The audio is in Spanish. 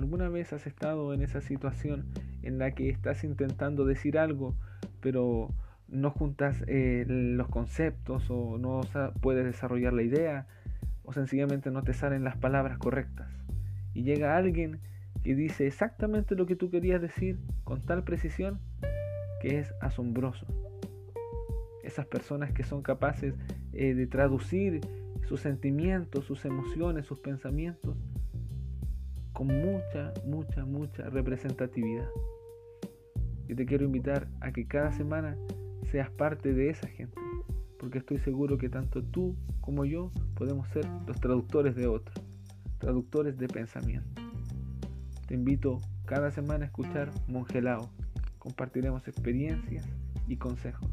¿Alguna vez has estado en esa situación en la que estás intentando decir algo, pero no juntas eh, los conceptos o no puedes desarrollar la idea o sencillamente no te salen las palabras correctas? Y llega alguien que dice exactamente lo que tú querías decir con tal precisión que es asombroso. Esas personas que son capaces eh, de traducir sus sentimientos, sus emociones, sus pensamientos con mucha, mucha, mucha representatividad. Y te quiero invitar a que cada semana seas parte de esa gente, porque estoy seguro que tanto tú como yo podemos ser los traductores de otros, traductores de pensamiento. Te invito cada semana a escuchar Mongelao. Compartiremos experiencias y consejos.